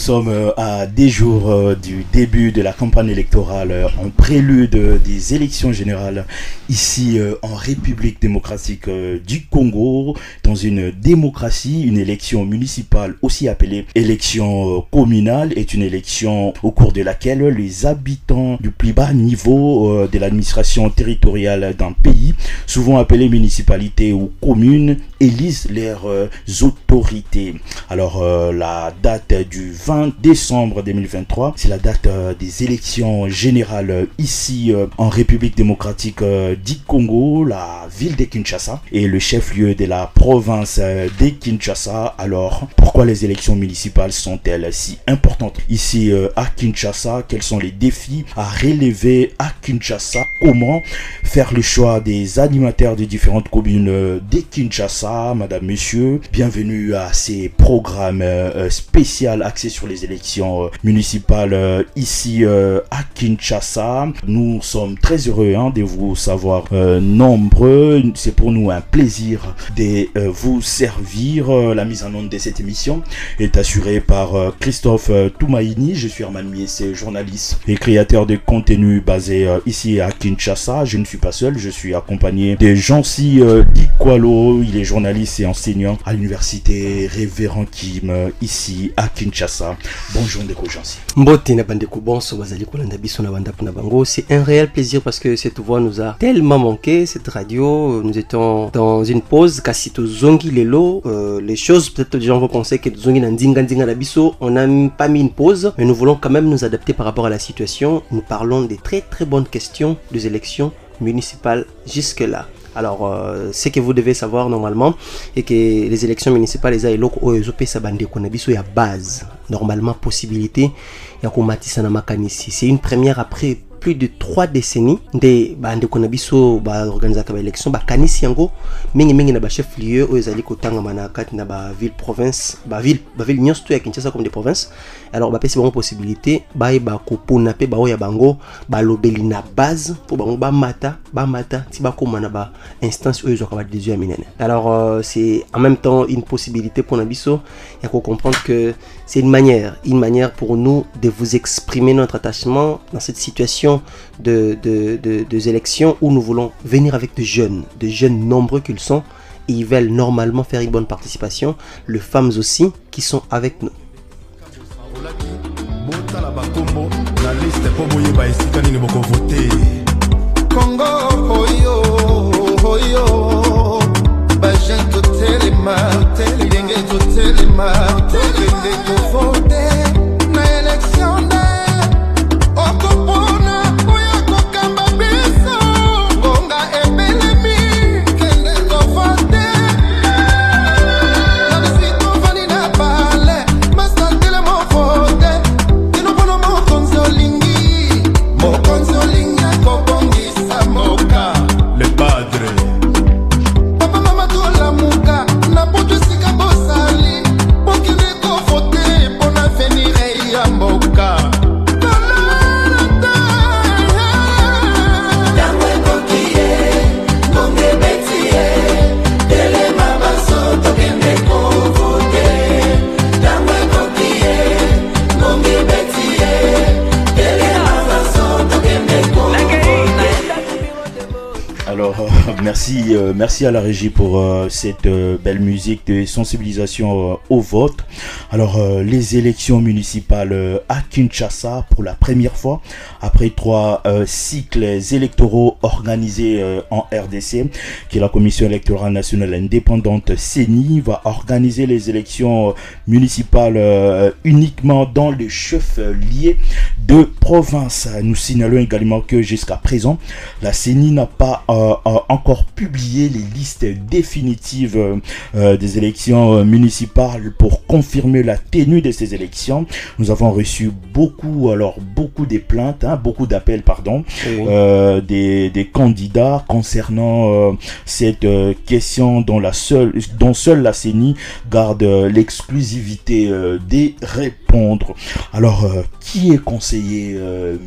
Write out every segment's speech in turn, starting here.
sommes euh, à des jours euh, du début de la campagne électorale euh, en prélude des élections générales ici en République démocratique du Congo, dans une démocratie, une élection municipale aussi appelée élection communale est une élection au cours de laquelle les habitants du plus bas niveau de l'administration territoriale d'un pays, souvent appelé municipalité ou commune, élisent leurs autorités. Alors la date du 20 décembre 2023. C'est la date euh, des élections générales euh, ici euh, en République démocratique du Congo, la ville de Kinshasa et le chef-lieu de la province de Kinshasa. Alors, pourquoi les élections municipales sont-elles si importantes ici à Kinshasa? Quels sont les défis à relever à Kinshasa? Comment faire le choix des animateurs des différentes communes de Kinshasa? Madame, Monsieur, bienvenue à ces programmes spéciaux axés sur les élections euh, municipales euh, ici euh, à Kinshasa. Nous sommes très heureux hein, de vous savoir nombreux. C'est pour nous un plaisir de vous servir. La mise en onde de cette émission est assurée par Christophe Toumaïni. Je suis Armand Miesse, journaliste et créateur de contenu basé ici à Kinshasa. Je ne suis pas seul, je suis accompagné de Jancy Dikwalo. Il est journaliste et enseignant à l'université Révérend Kim ici à Kinshasa. Bonjour Ndeko Jansi. Mbote. C'est un réel plaisir parce que cette voix nous a tellement manqué, cette radio. Nous étions dans une pause, kasi zongi lelo. Euh, les choses, peut-être les gens vont penser que zongi ndinga. On n'a pas mis une pause, mais nous voulons quand même nous adapter par rapport à la situation. Nous parlons des très très bonnes questions des élections municipales jusque-là. Alors, euh, ce que vous devez savoir normalement est que les élections municipales, les aïlok ça bande y a base. Normalement, possibilité, il y a C'est une première après plus de 3 décennies nde bandeko na biso baorganisaka baélection bakanisi yango mingimingi na bachef lieu oyo ezali kotangama na kati na baville province baville baville nyonso to ya kinshasa comme des provinces. Alors bapesi bango possibilité bayeba kopona mpe baoyo ya bango balobeli na base mpo bango bamata bamata ti bakóma na bainstance oyo ezwaka badesio ya minene. Alors euh, c'est en même temps une possibilité mpona biso ya kocomprendre que c'est une manière une manière pour nous de vous exprimer notre attachement dans cette situation de, de, élections où nous voulons venir avec de jeunes, de jeunes nombreux qu'ils sont, et ils veulent normalement faire une bonne participation, les femmes aussi qui sont avec nous. Merci, euh, merci à la régie pour euh, cette euh, belle musique de sensibilisation au vote. Alors, les élections municipales à Kinshasa pour la première fois, après trois cycles électoraux organisés en RDC, qui est la Commission électorale nationale indépendante CENI, va organiser les élections municipales uniquement dans le chef lié de province. Nous signalons également que jusqu'à présent, la CENI n'a pas encore publier les listes définitives euh, euh, des élections euh, municipales pour confirmer la tenue de ces élections. Nous avons reçu beaucoup, alors beaucoup de plaintes, hein, beaucoup d'appels, pardon, des, des, candidats concernant cette question dont la seule, dont seule la CENI garde l'exclusivité des répondre. Alors, qui est conseiller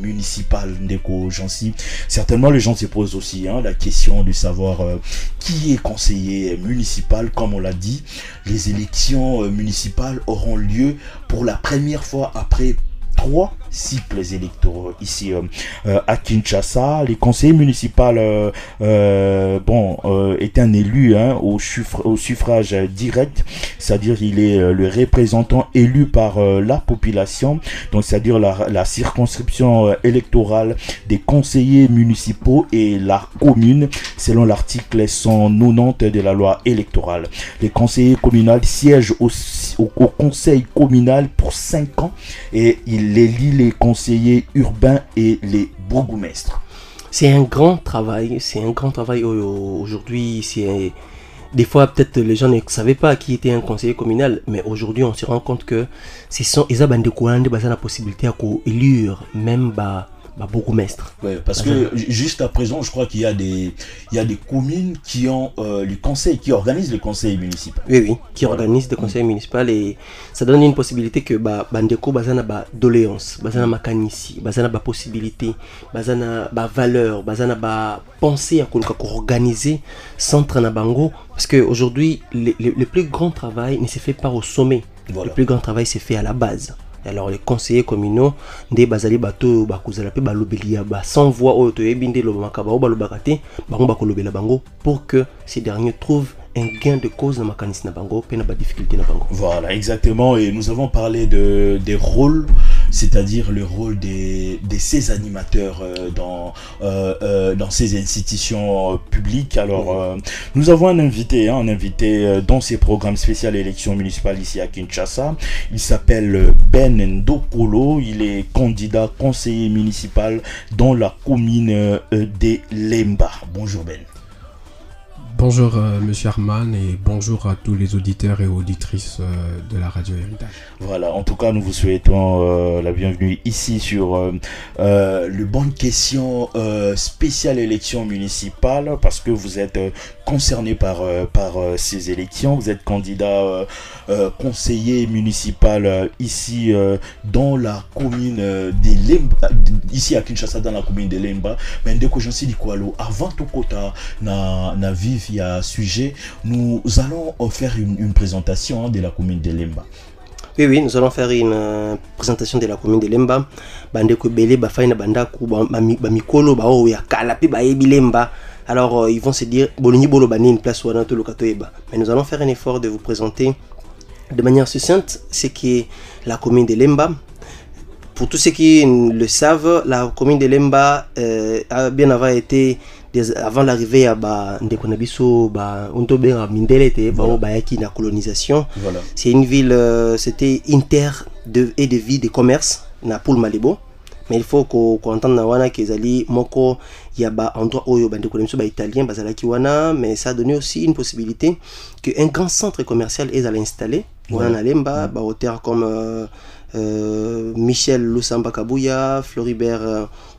municipal Ndeko Jansi? Certainement, les gens se posent aussi hein, la question de savoir euh, qui est conseiller municipal. Comme on l'a dit, les élections municipales auront lieu pour la première fois après trois cycles électoraux ici euh, euh, à Kinshasa. Les conseillers municipaux euh, bon, est un élu hein, au, au, suffrage direct, c'est-à-dire il est le représentant élu par la population, donc c'est-à-dire la, la, circonscription électorale des conseillers municipaux et la commune, selon l'article 190 de la loi électorale. Les conseillers communaux siègent au, au, conseil communal pour cinq ans et il élit les conseillers urbains et les bourgmestres. C'est un grand travail, c'est un grand travail aujourd'hui. C'est des fois peut-être les gens ne savaient pas qui était un conseiller communal, mais aujourd'hui on se rend compte que ce sont ils ont la possibilité à élire même bah bah, bourgmestre. Ouais, parce que juste à présent, je crois qu'il y a des, il y a des communes qui ont euh, les conseils, qui organisent les conseils municipaux. Oui, oui, qui organisent des conseils municipaux et ça donne une possibilité que bah, bandeko bazana ba doléance, bazana makanisi, bazana ba possibilité, bazana ba valeur, bazana ba pensée à organiser centre na bango parce que aujourd'hui le, le, plus grand travail ne se fait pas au sommet. Le plus grand travail se fait à la base alors les conseillers communaux nde bazali bato bakozala pe balobeli ya sans voix oyo toyebi nde elobamaka bao balobaka te bango bakolobela bango pour que ces derniers trouvent un gain de cause dans makanisi na bango pe na ba difficulté na bango. Voilà exactement. Et nous avons parlé de des rôles c'est-à-dire le rôle des, de ces animateurs euh, dans, euh, euh, dans ces institutions publiques. Alors, nous avons un invité, hein, un invité dans ces programmes spéciaux élections municipales ici à Kinshasa. Il s'appelle Ben Ndokolo. Il est candidat conseiller municipal dans la commune de Lemba. Bonjour Ben. Bonjour euh, Monsieur Arman et bonjour à tous les auditeurs et auditrices euh, de la radio Héritage. Voilà, en tout cas nous vous souhaitons euh, la bienvenue ici sur le bonne question spéciale élection municipale parce que vous êtes concerné par, par ces élections, vous êtes candidat conseiller municipal ici dans la commune de Lemba, ici à Kinshasa dans la commune de Lemba. Mais dès que j'en avant tout kota na, na vive à sujet, nous allons faire une, présentation de la commune de Lemba. Oui, oui, nous allons faire une euh, présentation de la commune de Lemba. Bandeko Bele, Bafaina Bandaku, Bamikolo, Lemba. Alors, euh, ils vont se dire, Bolini Bolo Bani, une place on a tout Mais nous allons faire un effort de vous présenter de manière succincte ce qui est la commune de Lemba. Pour tous ceux qui le savent, la commune de Lemba euh, a bien avant été avant l'arrivée ya bandeko na biso mindele te bao bayaki na colonisation voilà. c'est une ville euh, c'était une terre de, et de vie de commerce na poule malibo mais il faut koentendre na wana kezali moko ya baendroit oyo bandeko na biso baitalien bazalaki wana mais ça a donné aussi une possibilité que un grand centre commercial ezala installé wana na lemba mm. bahotere comme euh, euh, michel lusamba kabuya floribert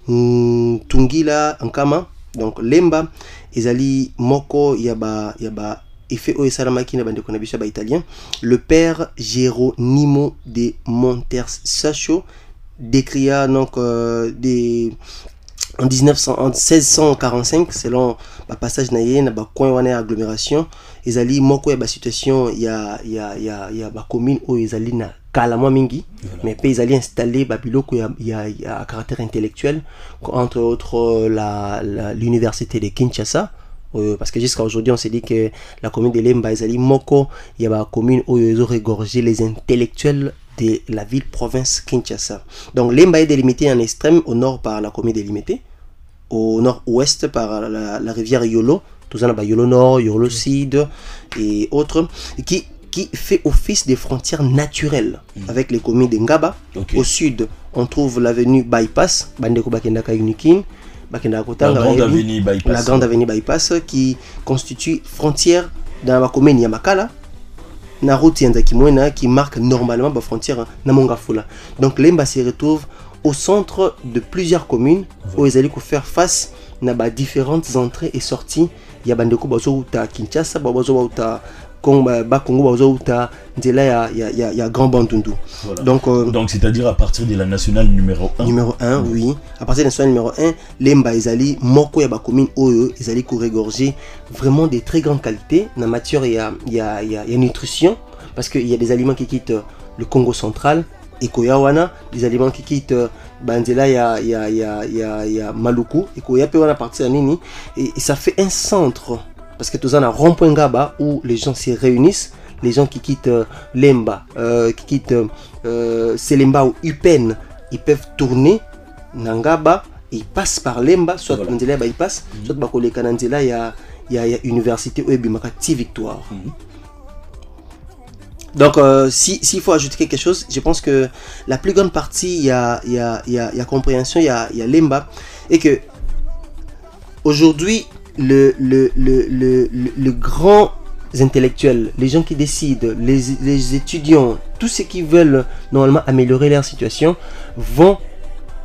euh, tungila nkama donc lemba ezali moko ya ba ya ba effet oyo esalamaki na bandeko na biso ya italien. Le père Geronimo de Monters Sacho décria donc euh, des en, 1900, en 1645 selon bapassage na ye na bacoin wana ya agglomération ezali moko ya basituation ya, ya, ya, ya bacommune oyo ezali na kala mwa mingi voilà. mais mpe ezali installé babiloko ya, ya, ya caractère intellectuel entre autres l'université de kinshasa euh, parce que jusqu'à aujourd'hui on s'est dit que la commune de lemba ezali moko ya bacommune oyo ezoregorger les intellectuels de la ville province Kinshasa. Donc Lemba est délimité en extrême au nord par la commune délimitée, au nord-ouest par la, la, rivière Yolo, tout ça là Yolo Nord, Yolo Sud et autres, qui, qui fait office de frontières naturelles mm. avec les communes de Ngaba. Okay. Au sud, on trouve l'avenue Bypass, Bandeko Bakendaka Unikin, la grande avenue Bypass. La grande avenue Bypass qui constitue frontière dans la commune Yamakala route qui marque normalement la frontière na Mongafula. Donc Lemba se retrouve au centre de plusieurs communes où ils allaient faire face à différentes entrées et sorties ya bandeko bazouta kinshasa bazouta bakongo bazouta nzela ya, ya, ya, ya grand bandundu. Voilà. donc euh, Donc, c'est-à-dire à partir de la nationale numéro 1. numéro 1 oui. À partir de national numéro 1 lemba ezali moko ya bacommune oyo ezali korégorger vraiment des très grandes qualités na matière ya, ya, ya, ya nutrition parce qu'il y a des aliments qui quittent le Congo central ekoya wana des aliments qui quittent euh, banzela ya, ya, ya, ya, ya maluku. Ekoya pe wana partir ya nini. Et, et ça fait un centre parce que toza na rond-point ngaba où les gens se réunissent les gens qui quittent euh, Lemba, euh, qui quittent euh, euh, Selemba ou Upen, ils peuvent tourner Nangaba, ils passent par Lemba, soit Voilà. Nzela ba ils passent, soit Bakoleka Nzela, il y a, il y a, il y a université où Ebimaka Ti Victoire. Mhm. Donc, euh, si- s'il faut ajouter quelque chose, je pense que la plus grande partie, il y a, il y a, il y a, il y a compréhension, il y a, il y a Lemba, et que aujourd'hui, le, le, le, le, grand intellectuels, les gens qui décident, les, les étudiants, tous ceux qui veulent normalement améliorer leur situation, vont,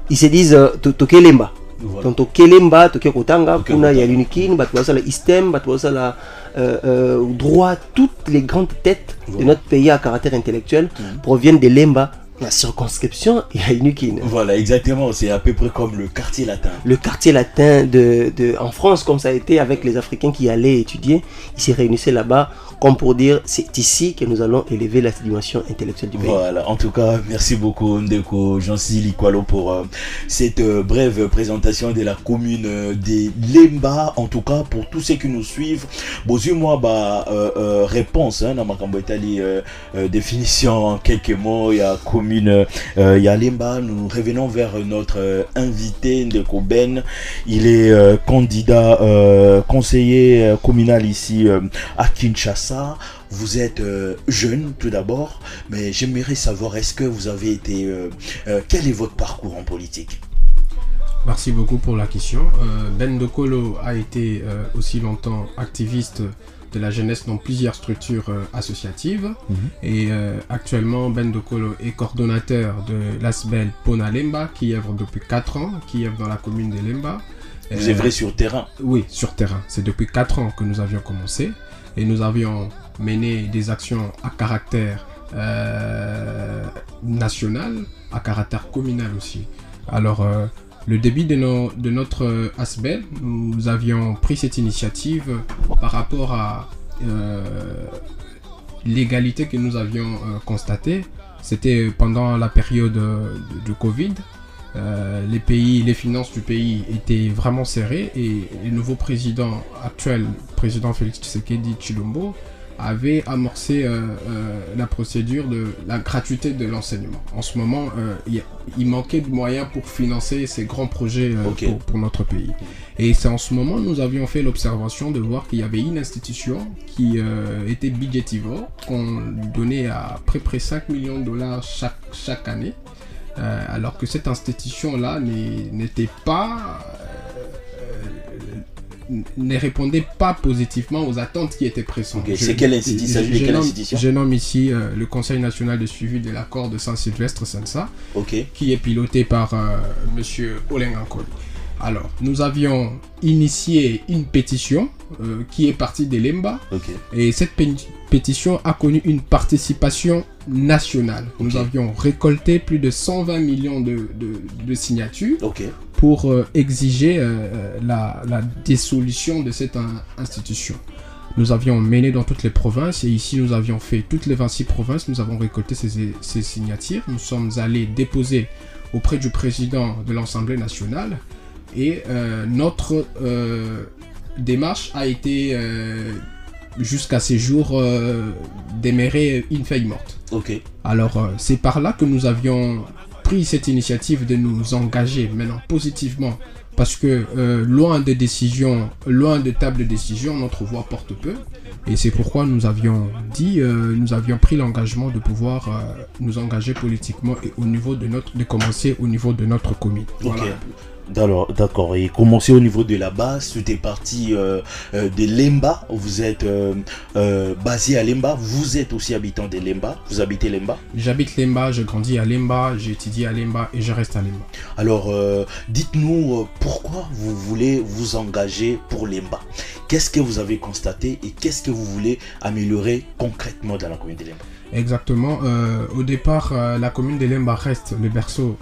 ils se disent, euh, to- toke lemba. Voilà. Donc toke kotanga, kuna ya kotanga. l'unikin, bato la istem, bato la euh, euh, droit, toutes les grandes têtes de notre pays à caractère intellectuel Mhm. proviennent de lemba. La circonscription, il y a Unikin. Voilà, exactement. C'est à peu près comme le quartier latin. Le quartier latin de, de, en France, comme ça a été avec les Africains qui allaient étudier, ils se réunissaient là-bas, comme pour dire c'est ici que nous allons élever la dimension intellectuelle du pays. Voilà, en tout cas, merci beaucoup Ndeko Likwalo pour euh, cette euh, brève présentation de la commune euh, des Lemba. En tout cas, pour tous ceux qui nous suivent, bozu moi bah euh, réponse hein, dans ma définition en quelques mots. Il y a commune, euh, il y a Lemba. Nous revenons vers notre euh, invité Ndeko Ben. Il est euh, candidat conseiller communal ici à Kinshasa. Vous êtes jeune tout d'abord, mais j'aimerais savoir est-ce que vous avez été... quel est votre parcours en politique? Merci beaucoup pour la question. Ben Dokolo a été aussi longtemps activiste de la jeunesse dans plusieurs structures euh, associatives. Mhm. Et euh, actuellement, Ben Dokolo est coordonnateur de l'ASBEL Pona Lemba, qui œuvre depuis 4 ans, qui œuvre dans la commune de Lemba. Vous Euh, œuvrez sur terrain. Oui, sur terrain. C'est depuis 4 ans que nous avions commencé et nous avions mené des actions à caractère euh, national, à caractère communal aussi. Alors, euh, le début de, notre euh, ASBEL, nous avions pris cette initiative par rapport à euh, l'égalité que nous avions euh, constatée. C'était pendant la période euh, du Covid. Euh, les pays, les finances du pays étaient vraiment serrées et le nouveau président actuel, président Félix Tshisekedi Chilombo, avait amorcé euh, euh, la procédure de la gratuité de l'enseignement. En ce moment, euh, il manquait de moyens pour financer ces grands projets pour, pour notre pays. Et c'est en ce moment que nous avions fait l'observation de voir qu'il y avait une institution qui était budgétivore, qu'on donnait à près près 5 millions de dollars chaque, chaque année. Alors que cette institution-là n'était pas. Ne répondait pas positivement aux attentes qui étaient présentes. Ok, c'est quelle institution je nomme- institution Je nomme ici euh, le Conseil national de suivi de l'accord de Saint-Sylvestre Sensa, Ok. qui est piloté par euh, Monsieur Olen Ankoli. Alors, nous avions initié une pétition euh, qui est partie de l'EMBA, et cette pé- pétition a connu une participation nationale. Nous avions récolté plus de 120 millions de, de- de signatures. Pour euh, exiger euh, la, la dissolution de cette in- institution. Nous avions mené dans toutes les provinces et ici nous avions fait toutes les 26 provinces, nous avons récolté ces, ces signatures. Nous sommes allés déposer auprès du président de l'Assemblée nationale et euh, notre euh, démarche a été euh, jusqu'à ces jours euh, démarrée une feuille morte. Ok. Alors, euh, c'est par là que nous avions pris cette initiative de nous engager maintenant positivement. Parce que euh, loin de décisions, loin de table de décision, notre voix porte peu. Et c'est pourquoi nous avions dit, euh, nous avions pris l'engagement de pouvoir euh, nous engager politiquement et au niveau de notre, de commencer au niveau de notre commune. Voilà. D'accord. Et commencer au niveau de la base, tout est parti euh, euh, de Lemba. Vous êtes euh, basé à Lemba. Vous êtes aussi habitant de Lemba. Vous habitez Lemba? J'habite Lemba, j'ai grandi à Lemba, j'ai étudié à Lemba et je reste à Lemba. Alors, dites-nous pourquoi vous voulez vous engager pour Lemba? Qu'est-ce que vous avez constaté et qu'est-ce que vous voulez améliorer concrètement dans la commune de Lemba? Exactement. Euh, au départ, euh, la commune de Lemba reste le berceau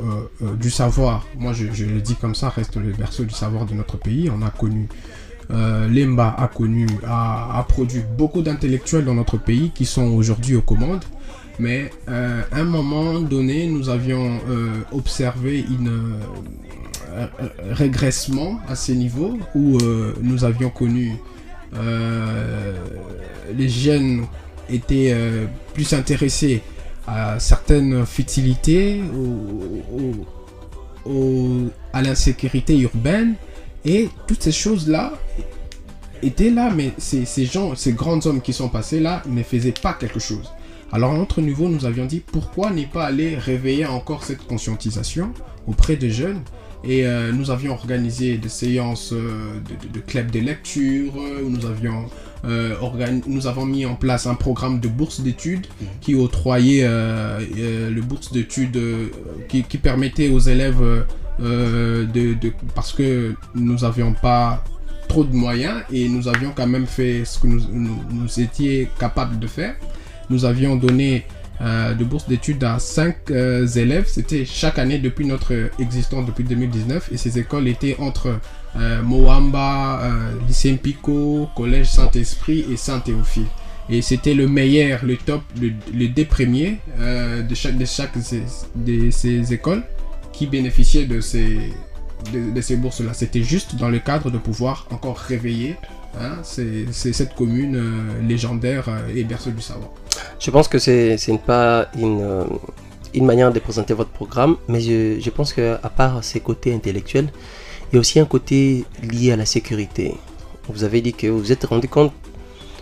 du savoir. Moi, je, le dis comme ça, reste le berceau du savoir de notre pays. On a connu Lemba a connu, a, produit beaucoup d'intellectuels dans notre pays qui sont aujourd'hui aux commandes. Mais euh, à un moment donné, nous avions euh, observé une euh, régressement à ces niveaux où nous avions connu les jeunes étaient plus intéressés à certaines futilités, à l'insécurité urbaine et toutes ces choses-là étaient là, mais ces, gens, ces grands hommes qui sont passés là ne faisaient pas quelque chose. Alors à notre niveau, nous avions dit pourquoi ne pas aller réveiller encore cette conscientisation auprès des jeunes et euh, nous avions organisé des séances euh, de, de, clubs de lecture, euh, où nous avions, nous avons mis en place un programme de bourse d'études mmh. qui octroyait le bourse d'études qui, permettait aux élèves de, parce que nous n'avions pas trop de moyens et nous avions quand même fait ce que nous, nous étions capables de faire nous avions donné euh, de bourse d'études à 5 euh, élèves. C'était chaque année depuis notre existence, depuis 2019. Et ces écoles étaient entre euh, Moamba, Lycée Pico, Collège Saint-Esprit et Saint-Théophile. Et c'était le meilleur, le top, le, deux premiers de chaque, de chaque de ces écoles qui bénéficiaient de ces, de ces bourses-là. C'était juste dans le cadre de pouvoir encore réveiller Hein, c'est cette commune euh, légendaire euh, et berceau du savoir. Je pense que c'est pas une, euh, une manière de présenter votre programme, mais je, je pense qu'à part ces côtés intellectuels, il y a aussi un côté lié à la sécurité. Vous avez dit que vous vous êtes rendu compte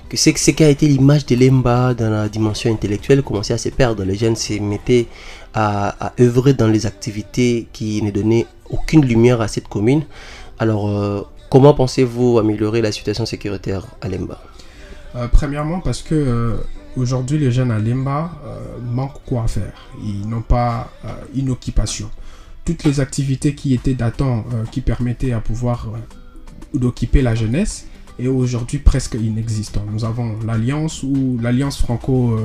que ce qui a été l'image de l'EMBA dans la dimension intellectuelle commençait à se perdre. Les jeunes se mettaient à, à œuvrer dans les activités qui ne donnaient aucune lumière à cette commune. Alors, Comment pensez-vous améliorer la situation sécuritaire à Lemba? Euh, Premièrement, parce que euh, aujourd'hui, les jeunes à Lemba euh, manquent quoi faire? Ils n'ont pas une occupation. Toutes les activités qui étaient datant, qui permettaient à pouvoir d'occuper la jeunesse, est aujourd'hui presque inexistant. Nous avons l'Alliance ou l'Alliance franco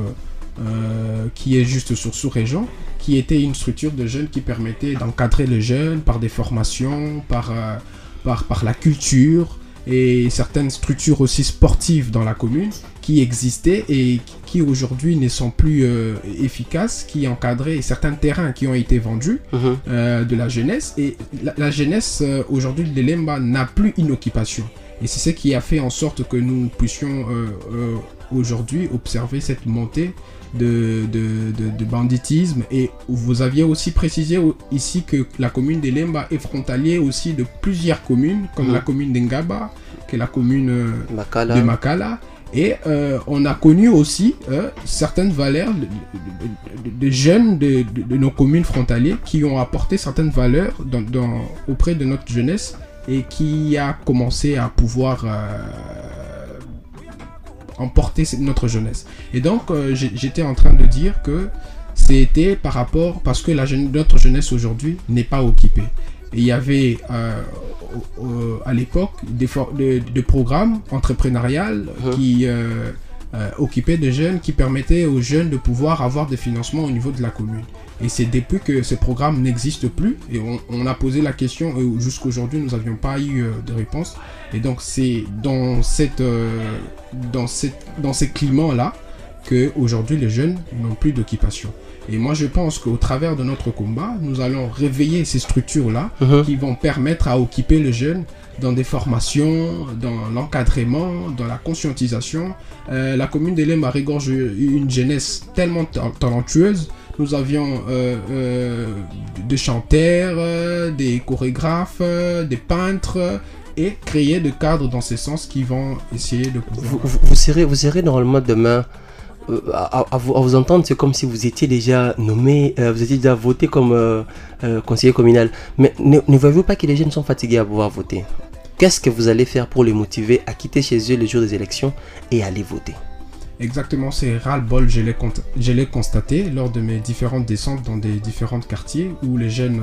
qui est juste sur sous-région, qui était une structure de jeunes qui permettait d'encadrer les jeunes par des formations, par par, par la culture et certaines structures aussi sportives dans la commune qui existaient et qui aujourd'hui ne sont plus euh, efficaces, qui encadraient certains terrains qui ont été vendus mhm. euh, de la jeunesse. Et la, jeunesse, euh, aujourd'hui, l'Elemba n'a plus une occupation. Et c'est ce qui a fait en sorte que nous puissions aujourd'hui observer cette montée de, de, banditisme. Et vous aviez aussi précisé ici que la commune de Lemba est frontalier aussi de plusieurs communes, comme mhm. la commune d'Engaba, qui est la commune euh, de Makala. Et euh, on a connu aussi euh, certaines valeurs de, jeunes de, nos communes frontalières qui ont apporté certaines valeurs dans, auprès de notre jeunesse et qui a commencé à pouvoir emporter notre jeunesse. Et donc, euh, j'étais en train de dire que c'était par rapport, parce que la notre jeunesse aujourd'hui n'est pas occupée. Et il y avait euh, à l'époque des, de, programmes entrepreneuriales uh-huh. qui euh, occupaient des jeunes, qui permettaient aux jeunes de pouvoir avoir des financements au niveau de la commune. Et c'est depuis que ces programmes n'existent plus, et on, a posé la question, et jusqu'aujourd'hui nous n'avions pas eu de réponse. Et donc c'est dans, cette, euh, dans, cette, dans ces climats-là que aujourd'hui les jeunes n'ont plus d'occupation. Et moi je pense qu'au travers de notre combat, nous allons réveiller ces structures-là uh-huh. qui vont permettre à occuper les jeunes dans des formations, dans l'encadrement, dans la conscientisation. Euh, la commune d'Elem a une jeunesse tellement talentueuse. Nous avions euh, des chanteurs, des chorégraphes, des peintres, et créer des cadres dans ce sens qui vont essayer de Vous, vous, serez, vous serez normalement demain. Euh, à, vous, entendre, c'est comme si vous étiez déjà nommé, euh, vous étiez déjà voté comme euh, conseiller communal. Mais ne, ne voyez-vous pas que les jeunes sont fatigués à pouvoir voter? Qu'est-ce que vous allez faire pour les motiver à quitter chez eux le jour des élections et aller voter? Exactement, c'est ras-le-bol, je l'ai constaté lors de mes différentes descentes dans des différents quartiers où les jeunes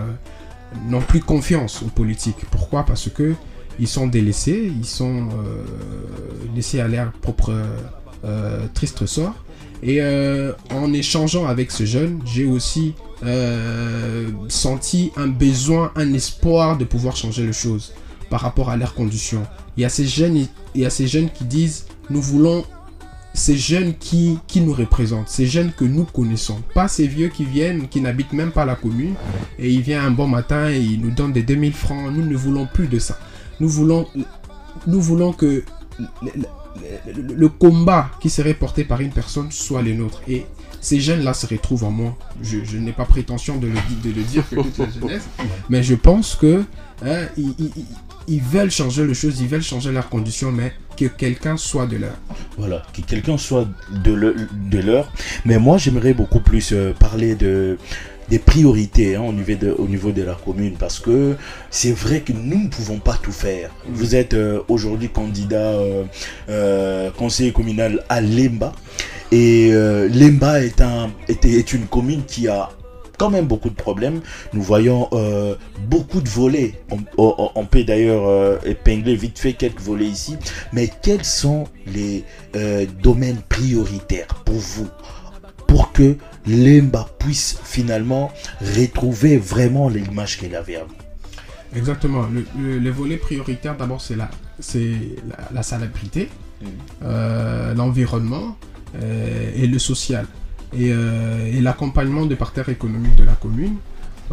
n'ont plus confiance aux politiques. Pourquoi? Parce que ils sont délaissés, ils sont laissés à leur propre triste sort. Et en échangeant avec ce jeune, j'ai aussi senti un besoin, un espoir de pouvoir changer les choses par rapport à leurs conditions. Il y a ces jeunes, il y a ces jeunes qui disent nous voulons ces jeunes qui, qui nous représentent, ces jeunes que nous connaissons, pas ces vieux qui viennent, qui n'habitent même pas la commune, et ils viennent un bon matin et ils nous donnent des 2000 francs. Nous ne voulons plus de ça. Nous voulons, nous voulons que le, combat qui serait porté par une personne soit le nôtre. Et ces jeunes-là se retrouvent en moi. Je, n'ai pas prétention de le, de le dire que mais je pense que hein, veulent changer les choses, ils veulent changer leurs conditions, mais que quelqu'un soit de leur. Voilà, que quelqu'un soit de leur. Mais moi, j'aimerais beaucoup plus euh, parler de des priorités hein, au, niveau de, au niveau de la commune parce que c'est vrai que nous ne pouvons pas tout faire. Vous êtes euh, aujourd'hui candidat euh, conseiller communal à Lemba et Lemba est, un, est, est une commune qui a quand même beaucoup de problèmes. Nous voyons euh, beaucoup de volets. On, peut d'ailleurs euh, épingler vite fait quelques volets ici. Mais quels sont les euh, domaines prioritaires pour vous pour que l'EMBA puisse finalement retrouver vraiment l'image qu'elle avait avant? Exactement. Le, volet prioritaire, d'abord, c'est la, la, la salubrité, mmh. l'environnement et le social. Euh, et, l'accompagnement des partenaires économiques de la commune.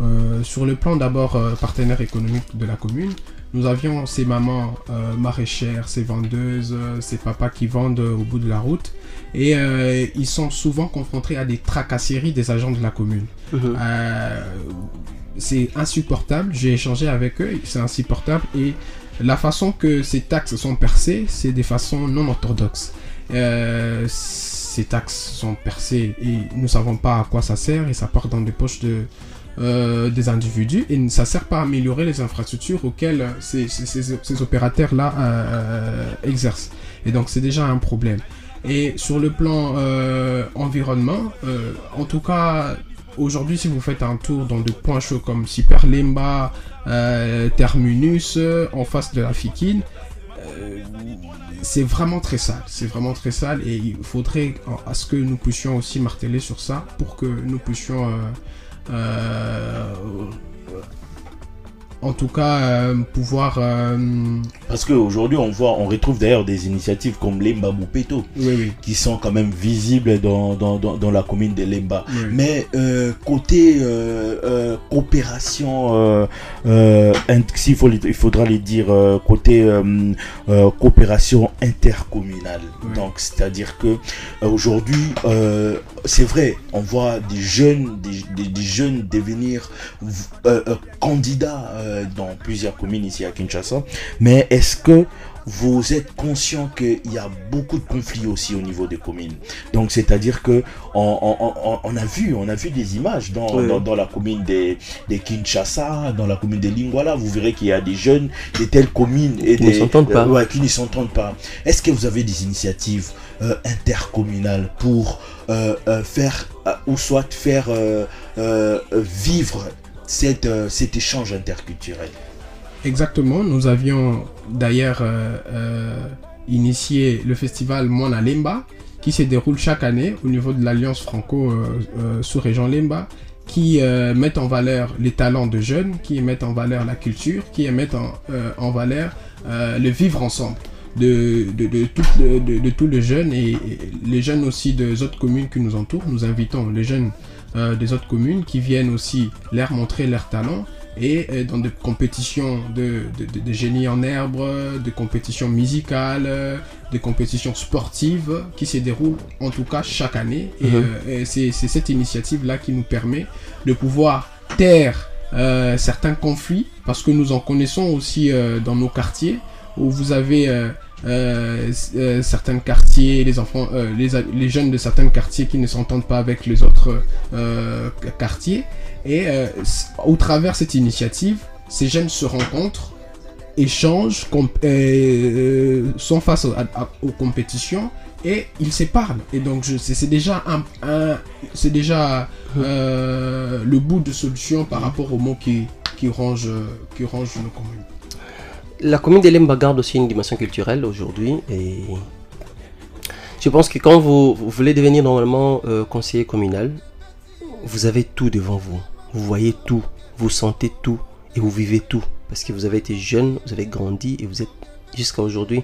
Euh, sur le plan d'abord euh, partenaires économiques de la commune, nous avions ces mamans maraîchères, ces vendeuses, ces papas qui vendent au bout de la route. Et ils sont souvent confrontés à des tracasseries des agents de la commune. Mhm. c'est insupportable. J'ai échangé avec eux, c'est insupportable. Et la façon que ces taxes sont percées, c'est des façons non orthodoxes ces taxes sont percées et nous ne savons pas à quoi ça sert et ça part dans les poches de, euh, des individus et ça ne sert pas à améliorer les infrastructures auxquelles ces, ces, opérateurs-là euh, exercent. Et donc c'est déjà un problème. Et sur le plan euh, environnement, en tout cas, aujourd'hui, si vous faites un tour dans des points chauds comme Super Limba, Terminus, en face de la Fikine, c'est vraiment très sale. C'est vraiment très sale et il faudrait à ce que nous puissions aussi marteler sur ça pour que nous puissions euh, euh, en tout cas euh, pouvoir. Euh, Parce qu'aujourd'hui, on voit, on retrouve d'ailleurs des initiatives comme Lemba Moupeto, qui sont quand même visibles dans, dans, dans, la commune de Lemba. Mais euh, côté coopération, il, faut, il faudra les dire, côté coopération intercommunale. Donc, c'est-à-dire que aujourd'hui, c'est vrai, on voit des jeunes, des, des jeunes devenir candidats euh, dans plusieurs communes ici à Kinshasa. Mais est-ce que vous êtes conscient qu'il y a beaucoup de conflits aussi au niveau des communes? Donc c'est-à-dire que on, a vu, on a vu des images dans, dans, la commune des, des, Kinshasa, dans la commune des Lingwala. Vous verrez qu'il y a des jeunes de telles communes et qui ne s'entendent pas. Euh, qui ne s'entendent pas. Est-ce que vous avez des initiatives euh, intercommunales pour faire ou soit faire vivre cette, euh, cet échange interculturel. Exactement, nous avions d'ailleurs euh, euh, initié le festival Mona Lemba qui se déroule chaque année au niveau de l'Alliance franco-sous-région Lemba qui met en valeur les talents de jeunes, qui mettent en valeur la culture, qui mettent en, en valeur le vivre ensemble de, de, de, de, tous les jeunes et, les jeunes aussi des autres communes qui nous entourent. Nous invitons les jeunes euh, des autres communes qui viennent aussi leur montrer leurs talents et euh, dans des compétitions de, de, génie en herbe, de compétitions musicales, des compétitions sportives qui se déroulent en tout cas chaque année. Et, mhm. euh, c'est cette initiative-là qui nous permet de pouvoir taire certains conflits parce que nous en connaissons aussi dans nos quartiers où vous avez euh, euh, certains quartiers, les enfants, euh, les, jeunes de certains quartiers qui ne s'entendent pas avec les autres quartiers. Et au travers cette initiative, ces jeunes se rencontrent, échangent, sont face aux compétitions et ils se parlent. Et donc c'est déjà c'est déjà le bout de solution par rapport aux mots qui qui rangent qui rangent nos communes. La commune d'Elemba garde aussi une dimension culturelle aujourd'hui et je pense que quand vous, voulez devenir normalement euh, conseiller communal, vous avez tout devant vous. Vous voyez tout, vous sentez tout et vous vivez tout. Parce que vous avez été jeune, vous avez grandi et vous êtes jusqu'à aujourd'hui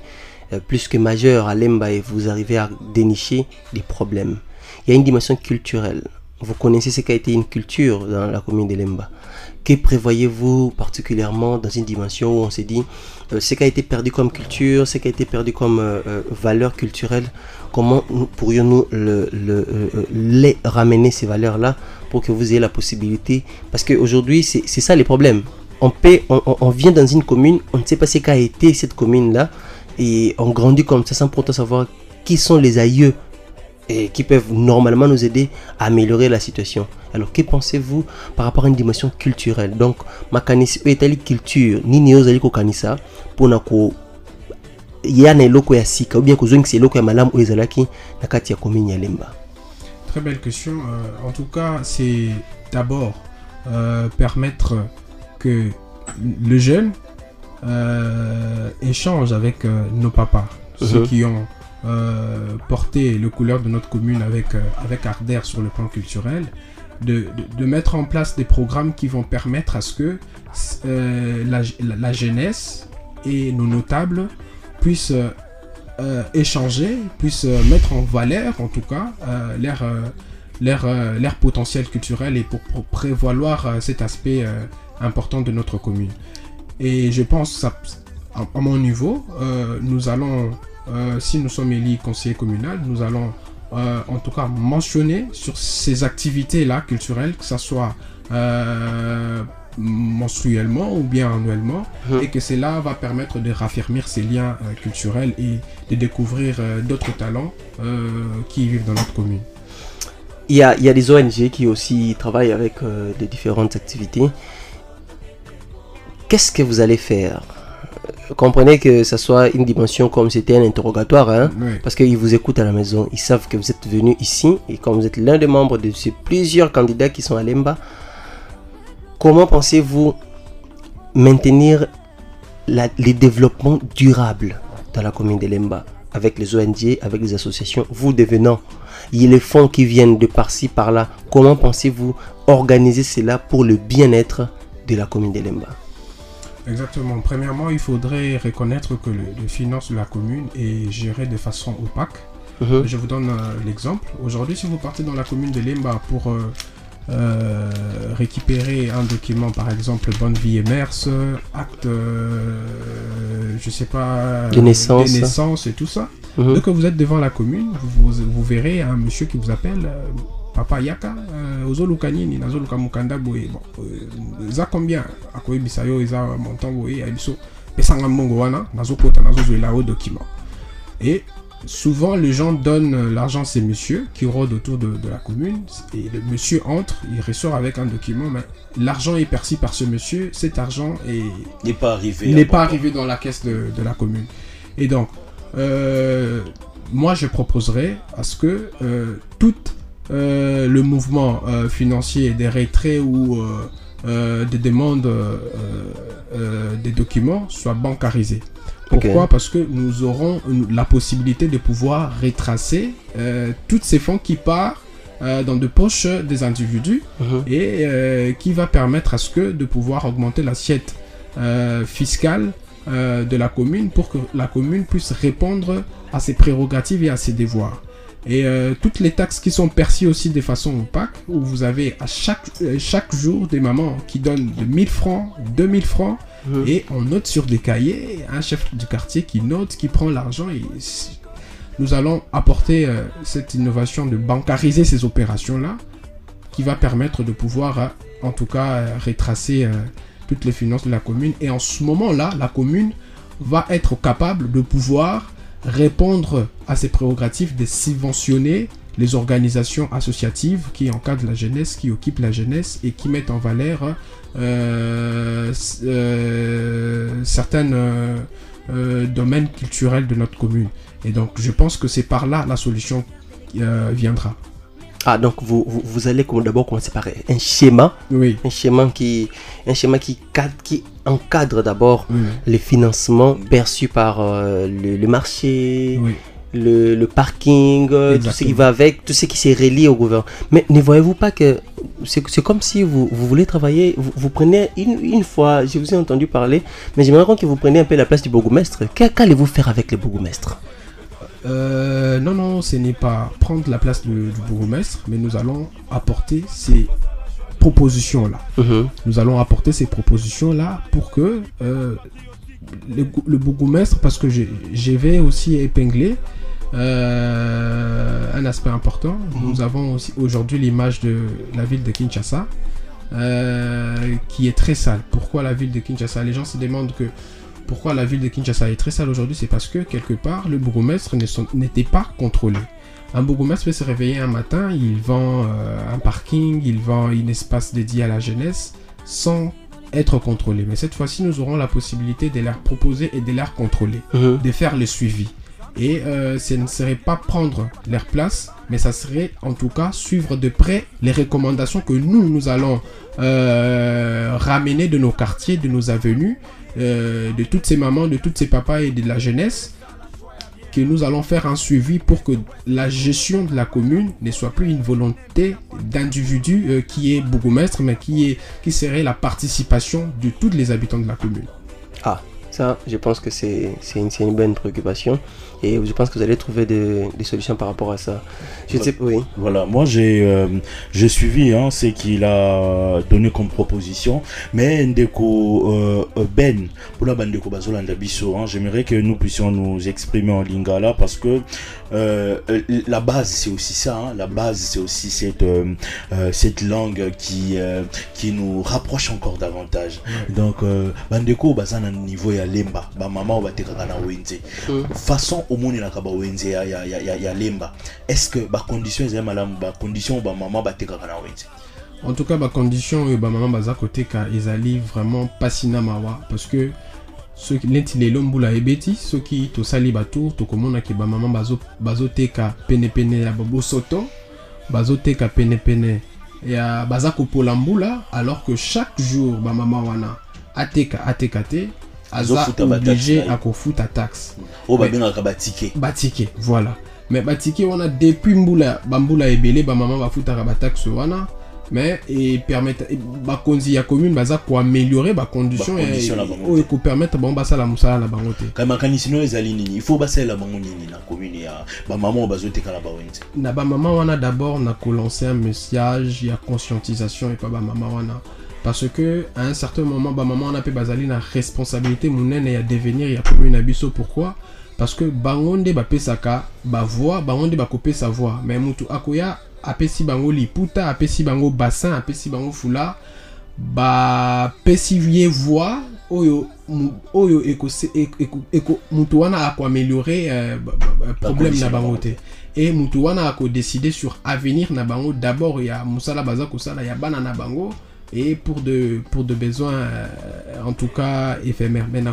euh, plus que majeur à Lemba et vous arrivez à dénicher des problèmes. Il y a une dimension culturelle. Vous connaissez ce qu'a été une culture dans la commune de Lemba. Que prévoyez-vous particulièrement dans une dimension où on s'est dit euh, ce qui a été perdu comme culture, ce qui a été perdu comme euh, euh, valeur culturelle, comment pourrions-nous le, les ramener ces valeurs-là pour que vous ayez la possibilité? Parce qu'aujourd'hui, c'est ça les problèmes. On, on, vient dans une commune, on ne sait pas ce qu'a été cette commune-là, et on grandit comme ça sans pourtant savoir qui sont les aïeux et qui peuvent normalement nous aider à améliorer la situation. Alors, que pensez-vous par rapport à une dimension culturelle? Donc, makanisi etali culture nini ozali kokanisa mpona ko ya na eloko ya sika ou bien kozongisa eloko ya malamu oyo ezalaki na kati ya commune ya Lemba? Très belle question. Euh, en tout cas, c'est d'abord euh, permettre que le jeune euh, échange avec nos papas, ceux uh-huh. qui ont euh, porter le couleur de notre commune avec, euh, avec Ardère sur le plan culturel, de, de, mettre en place des programmes qui vont permettre à ce que euh, la, la, jeunesse et nos notables puissent échanger, puissent mettre en valeur en tout cas leur, leur, leur, potentiel culturel et pour, pour prévaloir cet aspect important de notre commune. Et je pense, à mon niveau, nous allons euh, si nous sommes élus conseillers communal, nous allons euh, en tout cas mentionner sur ces activités-là culturelles, que ce soit euh, mensuellement ou bien annuellement, hum. et que cela va permettre de raffermir ces liens culturels et de découvrir d'autres talents qui vivent dans notre commune. Il y, a, il y a des ONG qui aussi travaillent avec différentes activités. Qu'est-ce que vous allez faire? Comprenez que ce soit une dimension comme c'était un interrogatoire, hein, parce qu'ils vous écoutent à la maison, ils savent que vous êtes venu ici, et comme vous êtes l'un des membres de ces plusieurs candidats qui sont à l'EMBA, comment pensez-vous maintenir les développements durables dans la commune de l'EMBA avec les ONG, avec les associations, vous devenant, il y a les fonds qui viennent de par-ci, par-là, comment pensez-vous organiser cela pour le bien-être de la commune de l'EMBA? Exactement. Premièrement, il faudrait reconnaître que le, les finances de la commune est géré de façon opaque. Mhm. Je vous donne euh, l'exemple. Aujourd'hui, si vous partez dans la commune de Lemba pour euh, euh, récupérer un document, par exemple, bonne vie et mers, acte, je sais pas, de naissance, naissance et tout ça. Dès que vous êtes devant la commune, vous, vous verrez un monsieur qui vous appelle papa yaka uh, ozoluka nini nazoluka mokanda boye. Bon uh, eza combien akoyebisa yo eza montant boye ya biso? Pesanga mbongo wana nazokota nazozwela o document. Et souvent les gens donnent l'argent à ces messieurs qui rôdent autour de, de, la commune et le monsieur entre il ressort avec un document mais l'argent est perçu par ce monsieur cet argent n'est pas arrivé n'est pas arrivé dans la caisse de, de, la commune. Et donc euh, moi je proposerais à ce que euh, toute euh, le mouvement euh, financier des retraits ou euh, des demandes des documents soit bancarisé. Pourquoi? Parce que nous aurons la possibilité de pouvoir retracer toutes ces fonds qui partent dans de poches des individus uh-huh. et qui va permettre à ce que de pouvoir augmenter l'assiette fiscale de la commune pour que la commune puisse répondre à ses prérogatives et à ses devoirs. Et euh, toutes les taxes qui sont perçues aussi de façon opaque, où vous avez à chaque, euh, chaque jour des mamans qui donnent de 1000 francs, 2000 francs, mmh. et on note sur des cahiers, un chef du quartier qui note, qui prend l'argent, et nous allons apporter euh, cette innovation de bancariser ces opérations-là, qui va permettre de pouvoir, en tout cas, retracer toutes les finances de la commune. Et en ce moment-là, la commune va être capable de pouvoir répondre à ses prérogatives de subventionner les organisations associatives qui encadrent la jeunesse, qui occupent la jeunesse et qui mettent en valeur euh, euh, certains euh, domaines culturels de notre commune. Et donc je pense que c'est par là la solution viendra. Ah, donc vous, vous, vous allez d'abord commencer par un schéma, Oui. un schéma qui, un schéma qui, cadre- qui encadre d'abord Oui. les financements perçus par euh, le, le marché, Oui. le, le parking, euh, tout ce qui va avec, tout ce qui s'est relié au gouvernement. Mais ne voyez-vous pas que c'est comme si vous, vous voulez travailler, vous, vous prenez une, une fois, je vous ai entendu parler, mais j'aimerais que vous preniez un peu la place du bourgmestre. Qu'allez-vous faire avec le bourgmestre? Euh, non, non, ce n'est pas prendre la place du, du bourgmestre, mais nous allons apporter ces propositions-là. Mhm. Nous allons apporter ces propositions-là pour que euh, le, le bourgmestre, parce que j'ai- je vais aussi épingler euh, un aspect important. Nous avons aussi aujourd'hui l'image de la ville de Kinshasa, qui est très sale. Pourquoi la ville de Kinshasa? Les gens se demandent que pourquoi la ville de Kinshasa est très sale aujourd'hui, c'est parce que quelque part le bourgmestre n'était pas contrôlé. Un bourgmestre peut se réveiller un matin, il vend euh, un parking, il vend un espace dédié à la jeunesse sans être contrôlé. Mais cette fois-ci, nous aurons la possibilité de leur proposer et de leur contrôler, Mhm. de faire le suivi. Et euh, ce ne serait pas prendre leur place, mais ça serait en tout cas suivre de près les recommandations que nous, nous allons euh, ramener de nos quartiers, de nos avenues, euh, de toutes ces mamans, de toutes ces papas et de la jeunesse, que nous allons faire un suivi pour que la gestion de la commune ne soit plus une volonté d'individu euh, qui est bourgmestre, mais qui, est, qui serait la participation de tous les habitants de la commune. Ah, ça, je pense que c'est une, c'est une bonne préoccupation et je pense que vous allez trouver des, des solutions par rapport à ça. Je sais, oui. Voilà, moi j'ai euh, j'ai suivi hein, ce qu'il a donné comme proposition, mais Ndeko euh, Ben, pour la bande Bazolanda Bisso, hein, j'aimerais que nous puissions nous exprimer en lingala parce que euh, la base c'est aussi ça, hein, la base c'est aussi cette, cette langue qui, euh, qui nous rapproche encore davantage. Donc, euh, Bandeko Bazana niveau ya lemba, ba maman ba tekaka na wenze. Mm. Façon omonelaka ba wenze ya, ya, ya, ya, ya lemba. Est-ce que ba condition ezali malamu? Ba condition ba maman ba tekaka na wenze? En tout cas, ba condition oyo ba maman baza koteka ezali vraiment pasina mawa parce que soki neti lelo mbula ebeti soki tosali batour tokomonaki bamama bazo- bazoteka penepene ya babosoto bazoteka penepene ya baza alors que chaque jour bamama wana ateka ateka te aza oblige akofuta taxe Oyo babengaka batike. batike voilà mais batike wana depuis mbula bambula ebele bamama bafutaka bataxe wana mais epermettre bakonzi ya commune baza koameliore bacondition te. oyo ekopermettre bango basala mosala na bango te makanisi no ezali nini? Il faut basalela bango nini na commune ya ba maman oyo bazoteka na ba wenze. na bamama wana d'abord na un message ya conscientisation epa bamama wana parce que à un certain moment bamama wana mpe bazali na responsabilité monene ya devenir ya commune na biso pourquoi? Parce que bango nde bapesaka bavoi bango nde bakopesa voi mais mutu akoya apesi bango liputa apesi bango bassin apesi bango fula bapesi ye voi oyo oyo mutu wana akoameliore euh, ba- ba- ba- problème na bango te. E mutu wana akodeside sur avenir na bango? D'abord ya mosala baza kosala ya bana na bango et pour de, pour de besoins euh, en tout cas éphémère mais na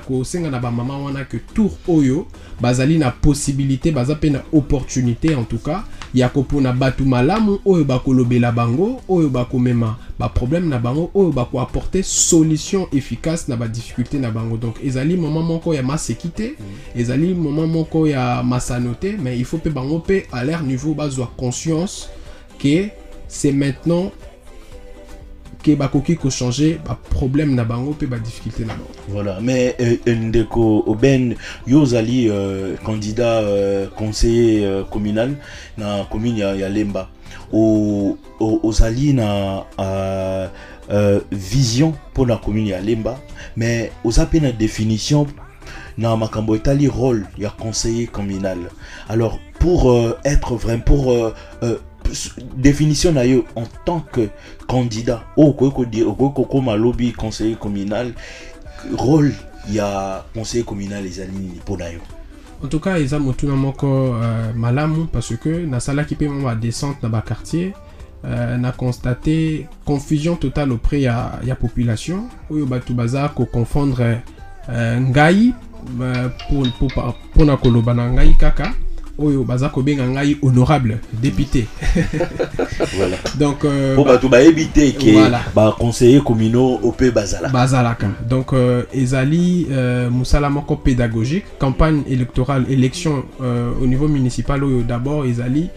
bamama wana que tour oyo bazali na possibilité baza na opportunité en tout cas ya kopona bato malamu oyo bakolobela bango oyo bakomema baproblème na bango oyo bakoapporte solution efficace na badifficulté na bango. Donc ezali moment moko ya maseki te ezali moment moko ya masano te mais il faut mpe bango mpe à leur niveau bazwa conscience que c'est maintenant ke bakoki kochanger baproblème na bango mpe badifficulté na Voilà, mais euh, Ndeko Oben, yo euh, candidat euh, conseiller euh, communal na commune ya, ya Lemba. Ozali na euh, euh, vision pour la commune ya Lemba, mais oza pe na définition na makambo etali rôle ya conseiller communal. Alors pour être vrai pour définition na en tant que candidat. Okoki kodi- okoki kokoma lobi conseiller communal rôle ya conseiller communal ezali nini mpo na yo? En tout cas eza motuna moko euh, malamu parce que nasalaki mpe mwa badescente na baquartier euh, na constate confusion totale auprès ya, ya population. Oyo bato baza koconfondre euh, ngai euh, mpona koloba na ngai kaka oyo baza kobenga ngai honorable député. Voilà. Donc euh, po bato bayebi te ke Voilà. baconseiller communaux ope bazala bazalaka. Donc euh, ezali euh, mosala moko pédagogique campagne électorale élection euh, au niveau municipal oyo d'abord ezali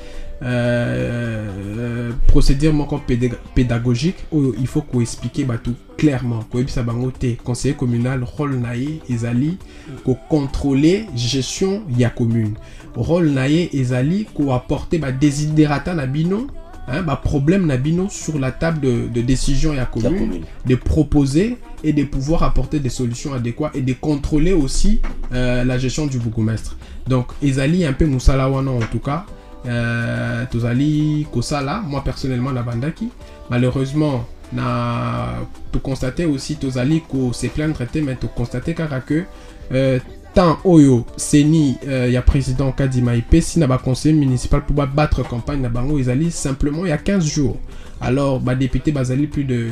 euh, euh, procédure moko pédag- pédagogique oyo il faut koexpliquer bato clairement. Koyebisa bango te conseiller communal rôle na ye ezali kocontrôler gestion ya commune rôle na ye ezali koapporter badesiderata na bino hein, baproblème na bino sur la table de, de décision ya commune commune de proposer et de pouvoir apporter des solutions adéquates et de contrôler aussi euh, la gestion du bourgmestre. Donc, Ezali un peu Moussala wana en tout cas. Euh, tozali kosala moi personnellement na bandaki malheureusement na to constater aussi tozali ko se plaindre te mais to constater kaka que euh, tant oyo seni euh, ya président kadima epesi na baconseiller municipal pour battre campagne na bango ezali simplement il y a 15 jours. Alors badéputé bazali plus de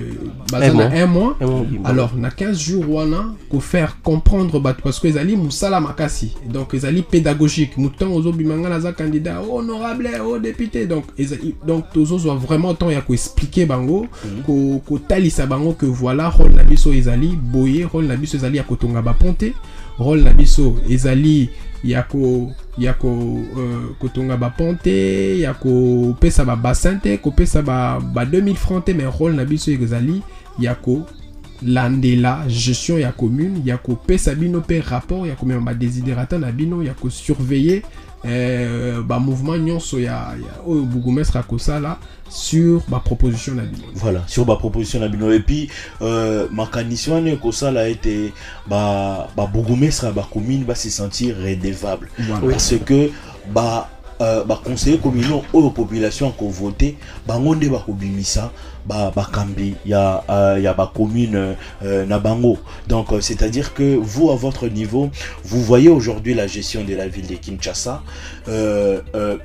baza Un na mois. un mois. Bon. alors na 15 jours wana kofaire comprendre bato parce que ezali mosala makasi donc ezali pédagogique. Motango ozobima nga naza candidat oh, honorable oh, député. Donc ezali donc tozozwa vraiment temps ya koexplike bango ko- kotalisa bango que voilà rôle na biso ezali boye rôle na biso ezali ya kotonga bapont te rôle na biso ezali ya ko ya ko euh, kotonga bapont te ya kopesa babassin te kopesa ba, ba 2000 francs te mais rôle na biso ezali ya ko landela gestion ya commune ya kopesa bino rapport ya komema badesiderata na bino ya euh, bamouvement nyonso ya, ya. Oyo bourgmestre akosala sur baproposition na bino voilà sur baproposition na bino et puis euh, makanisi wana ekosala ete ba- babourgmestre ya bacommune base sentir redevable. Voilà. parce que ba baconseiller communaux oyo population akovote bango nde bakobimisa ba- bakambi ya, euh, ya bacommune euh, na bango donc euh, c'est à dire que vous à votre niveau vous voyez aujourd'hui la gestion de la ville de Kinshasa. Euh, euh,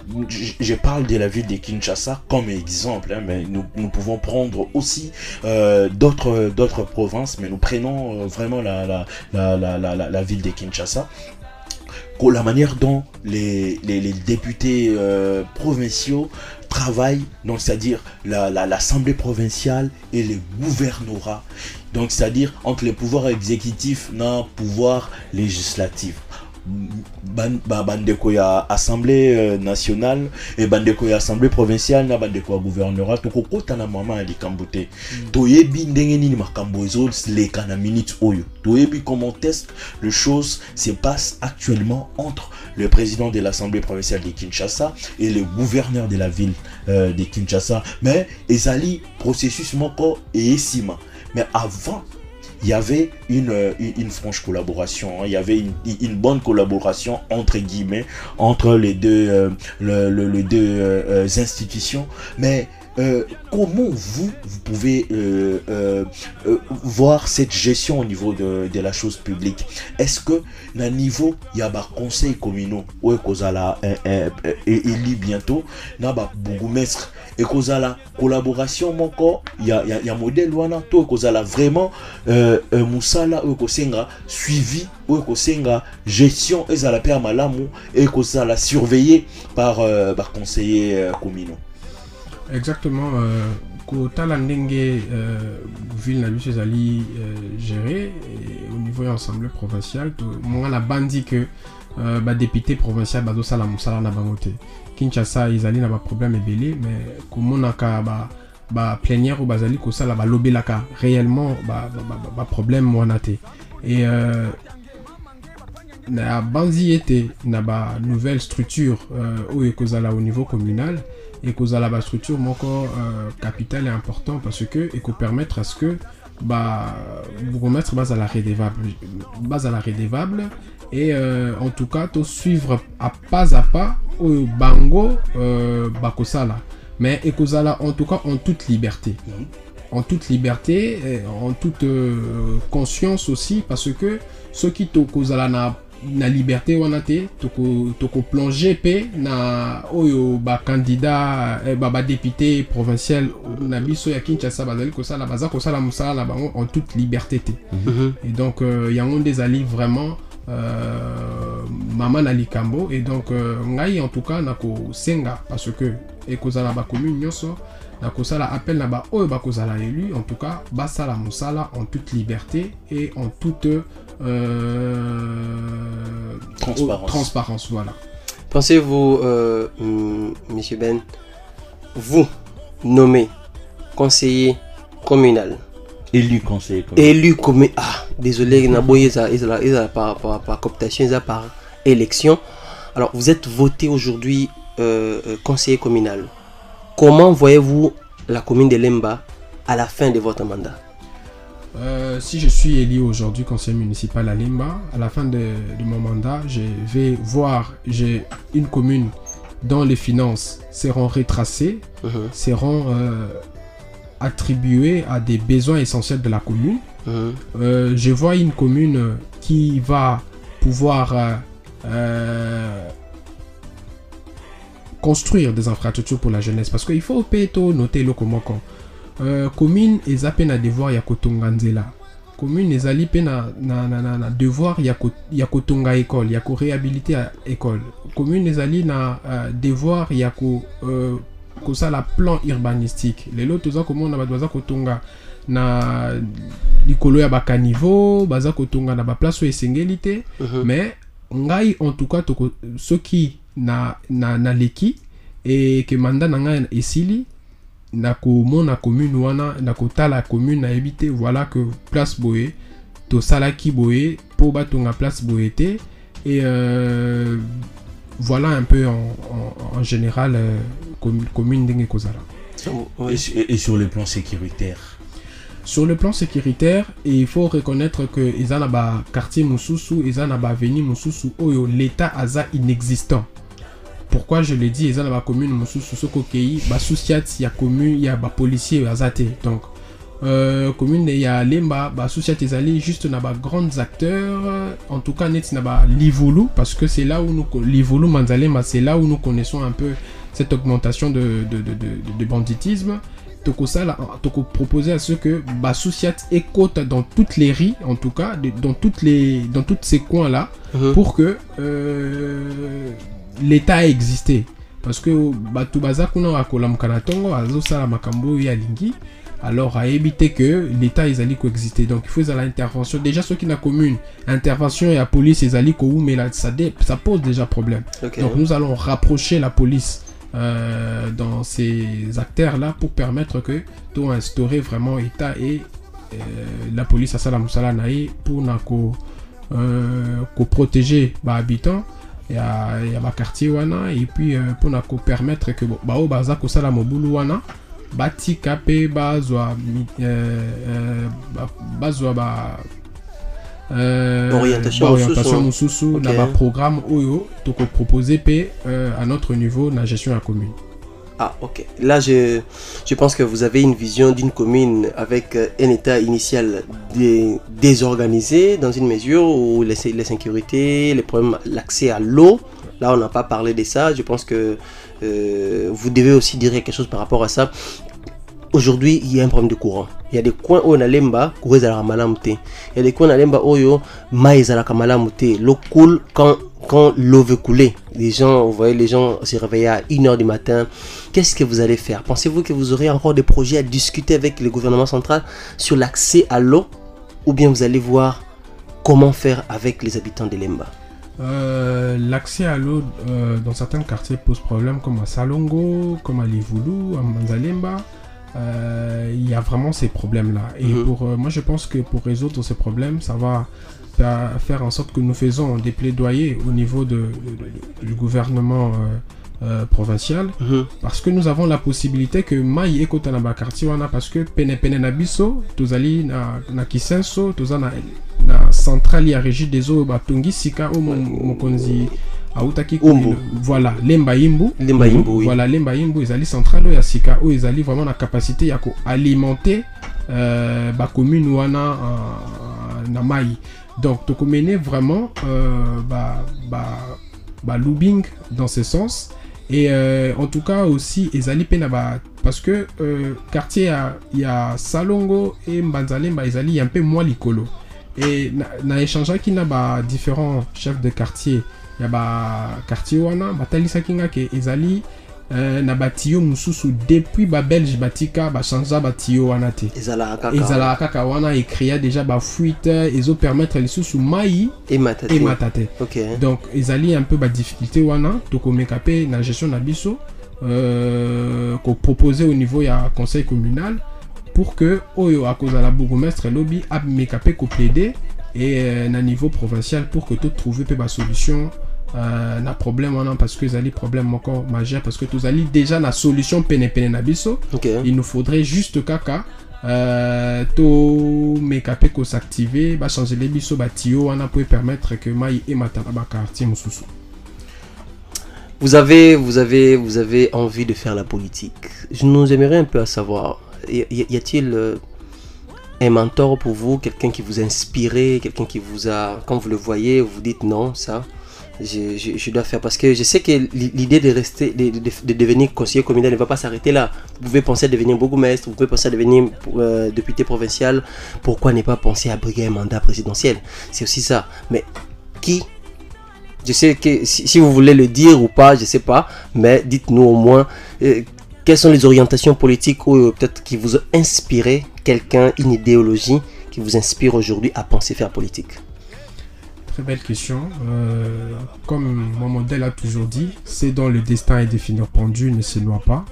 je parle de la ville de Kinshasa comme exemple hein, mais nous, nous pouvons prendre aussi euh, d'autres d'autres provinces mais nous prenons euh, vraiment la, la, la, la, la, ville de Kinshasa la manière dont les, députés euh, provinciaux travaillent, donc c'est-à-dire la- la- l'Assemblée provinciale et les gouvernorats, donc c'est-à-dire entre les pouvoirs exécutifs et le pouvoir législatif. Ba- bandeko ya assemblée euh, nationale et bandeko ya assemblée provinciale na bandeko ya gouvernorat. Tokokota na mama ya likambo te. Toyebi ndenge nini makambo ezoleka na minute oyo. Toyebi comment que le chose se passe actuellement entre le président de l'assemblée provinciale de Kinshasa et le gouverneur de la ville euh, de Kinshasa. Mais ezali processus moko eyesima mais avant il y avait une, euh, une, franche collaboration, hein. il y avait une, une bonne collaboration entre guillemets entre les deux, euh, le- le- les deux euh, institutions. Mais comment vous, vous pouvez voir cette gestion au niveau de, de la chose publique? Est-ce que, na niveau, il y a des conseils communaux, ouais, kozala euh, euh, euh, élu bientôt, na ba bourgmestre, et kozala collaboration moko, il y a, il y a, il y a modèle wana, to kozala vraiment euh, euh, musala oyo kosenga suivi oyo kosenga gestion ezala mpe ya malamu et kozala surveillé par euh, baconseiller euh, communaux exactement euh, kotala ndenge euh, ville na biso ezali euh, géré au niveau ya assemblée provinciale to- monga na bandi ke euh, badéputé provincial bazosala mosala na bango te kinshasa ezali na baproblème ebele mais komonaka ba baplénière oyo bazali kosala balobelaka réellement baproblème ba, ba, ba wana te. Et euh, na bandi ete na banouvelle structure euh, oyo ekozala au niveau communal ekozala bastructure moko euh, capitale et important parce que ekopermettre à ce que ba bourgmestre bazala redevable bazala redevable et euh, en tout cas to suivre à pas à pas oyo bango euh, bakosala mais ekozala en tout cas en toute liberté Mhm. en toute liberté et en toute euh, conscience aussi parce que soki tokozala na na liberté wana te toko- tokoplonge mpe na oyo bacandidat eh, ba- badéputé provincial na biso ya kinshasa bazali kosala baza kosala mosala na bango en toute liberté te Mhm. et donc euh, yango nde ezali vraiment euh, mama na likambo et donc euh, ngai en tout cas nakosenga parce que ekozala bacommune nyonso nakosala appel na baoyo bakozala élu en tout cas basala mosala en toute liberté et en toute euh, Transparence. transparence voilà Pensez-vous, euh, Monsieur Ben, vous nommé conseiller communal, Élu conseiller communal. élu comme ah désolé Naboye ça par par par cooptation ça par élection. Alors vous êtes voté aujourd'hui euh, euh, conseiller communal. Comment voyez-vous la commune de Lemba à la fin de votre mandat? Euh, si je suis élu aujourd'hui conseiller municipal à Limba, à la fin de, de mon mandat, je vais voir, j'ai une commune dont les finances seront retracées, Mhm, seront euh, attribuées à des besoins essentiels de la commune. mhm, Euh, je vois une commune qui va pouvoir euh, euh, construire des infrastructures pour la jeunesse. Parce qu'il faut peut noter le comment quand. Euh, commune eza pe na devoir ya kotonga nzela commune ezali pe na, na, na, na, na devoir ya, ko, ya kotonga école ya koréhabilite ya école commune ezali na uh, devoir ya ko, uh, kosala plan urbanistique. Lelo toza komona bato baza kotonga na likolo ya bakaniveau baza kotonga na baplace oyo esengeli te. Mhm. mais ngai en tout cas soki na, na, naleki e ke manda na ngai esili nakomona commune wana nakotala commune nayebi te voilà que place boye tosalaki boye mpo batonga place boye te. Et euh, voilà un peu en, en, en général euh, commu- commune ndenge ekozala Oui. Et, su- et sur le plan sécuritaire? sur le plan sécuritaire et il faut reconnaître que eza na baquartier mosusu eza na baveni mosusu oyo l'état aza inexistant pourquoi je le dis eza na bacommune mosusu soki okei basusiat ya commune ya bapolicier aza te donc euh, commune ya lemba basusiat ezali juste na bagrands acteurs. En tout cas neti na balivulu parce que c'est là où nous livulu manzalemba c'est là où nous connaissons un peu cette augmentation de, de, de, de, de banditisme. Tokosala tokoproposer à ce que basusiat ekota dans toutes les riz en tout cas dans toutes les dans tous ces coins là Mhm. pour que euh, l'état ait existé. Parce que bato baza kuna bakolamuka na ntongo azosala makambo oyo alingi alors ayebi te que l'état ezali koexiste donc il faut ezala intervention déjà soki na commune intervention ya police ezali koumela ça, dé- ça pose déjà problème. Donc nous allons rapprocher la police euh, dans ces acteurs-là pour permettre que instaurer vraiment État et euh, la police à Salam Salanaï pour na ko, euh, ko protéger les habitants et à ma quartier wana et puis pour na ko permettre que bo- bao baza ko wana batika pe bazwa euh, ba- bazwa ba Orientation ba orientation mosusu. mosusu Ok. na ba programme oyo toko proposer pe euh, à notre niveau na gestion ya commune Ah, ok. Là, je, je pense que vous avez une vision d'une commune avec euh, un état initial dé- désorganisé, dans une mesure où les, les les problèmes, l'accès à l'eau, là, on n'a pas parlé de ça. Je pense que euh, vous devez aussi dire quelque chose par rapport à ça. Aujourd'hui, il y a un problème de courant. Il y a des coins où on a lemba, courant ezalaka malamu te. Il y a des coins oyo, mai ezalaka malamu te. L'eau coule quand, quand l'eau veut couler. Les gens, vous voyez, les gens se réveillent à 1h du matin. Qu'est-ce que vous allez faire? Pensez-vous que vous aurez encore des projets à discuter avec le gouvernement central sur l'accès à l'eau? Ou bien vous allez voir comment faire avec les habitants de Lemba? Euh, L'accès à l'eau euh, dans certains quartiers pose problème, comme à Salongo, comme à Livulu, à Manzalemba. Euh, Il y a vraiment ces problèmes-là. Et Mhm. pour euh, moi, je pense que pour résoudre ces problèmes, ça va fa- faire en sorte que nous faisons des plaidoyers au niveau de, du gouvernement euh, provincial Mhm. parce que nous avons la possibilité que mai ekota na bakartier wana parce que pene pene na biso tozali na, na kisenso toza na, na centrale ya régie des eaux batongi sika oyo mo- mokonzi autaki voilà lemba imbu Lemba Imbu, oui. voilà lemba imbu ezali centrale oyo ya sika oyo ezali vraiment na capacité ya koalimenter euh, bacommune wana euh, na mai donc tokomene vraiment euh, ba, ba, ba looping dans ce sens. Et euh, en tout cas aussi ezali pe na ba parce que euh, quartier ya, ya salongo e mbanzalemba ezali ya mpe mwa likolo et na, échangeaki na ba différents chefs de quartier ya baquartier wana batalisaki nga ke ezali euh, na batio mosusu depuis babelge batika bachangea batio wana te. Ezalaka kaka wana. Ekrea déjà bafuite ezopermettre lisusu mai emata te emata te ok. Donc ezali un peu badifficulté wana tokomeka mpe na gestion na biso euh, kopropose au niveau ya conseil communal pour que oyo akozala bourgmestre elobi ameka mpe koplaide et euh, na niveau provincial pour que totrouve mpe basolution euh, na problème wana parce que ezali problème moko majeur parce que tozali déjà na solution penepene na biso. Il nous faudrait juste kaka euh, tomeka mpe kosactive bachangele biso batio wana po permettre que mai emata na baquartier mosusu Vous avez, vous avez, vous avez envie de faire la politique. Je nous aimerais un peu à savoir, y, a-t-il euh, un mentor pour vous, quelqu'un qui vous a inspiré, quelqu'un qui vous a, quand vous le voyez, vous dites non, ça, je, dois faire. Parce que je sais que l'i- l'idée de rester, de, de- de devenir conseiller communal ne va pas s'arrêter là. Vous pouvez penser à devenir bourgmestre, vous pouvez penser à devenir euh, député provincial. Pourquoi ne pas penser à briguer un mandat présidentiel? C'est aussi ça. Mais qui? Je sais que si, vous voulez le dire ou pas, je sais pas, mais dites-nous au moins euh, quelles sont les orientations politiques ou euh, peut-être qui vous ont inspiré quelqu'un, une idéologie qui vous inspire aujourd'hui à penser faire politique? Très belle question. Euh, comme mon modèle a toujours dit, c'est dans le destin est définir pendu ne se noie pas.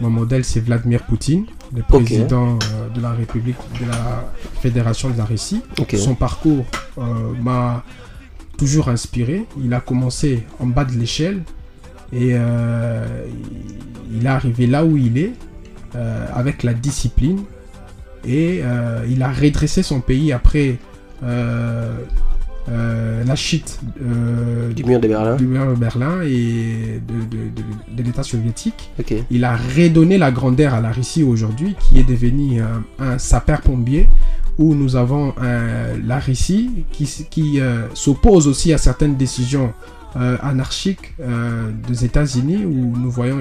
Mon modèle, c'est Vladimir Poutine, le président euh, de la République, de la Fédération de la Russie. Son parcours euh, m'a toujours inspiré. Il a commencé en bas de l'échelle et euh, il est arrivé là où il est euh, avec la discipline et euh, il a redressé son pays après la chute Du mur de Berlin. du mur de Berlin et de, de- de- de l'État soviétique. Il a redonné la grandeur à la Russie aujourd'hui, qui est devenue un, un sapeur-pompier, où nous avons euh, la Russie qui, euh, s'oppose aussi à certaines décisions euh, anarchiques euh, des États-Unis, où nous voyons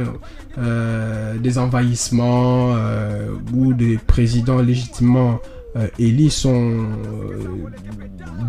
euh, des envahissements euh, où des présidents légitimement euh, élus sont euh,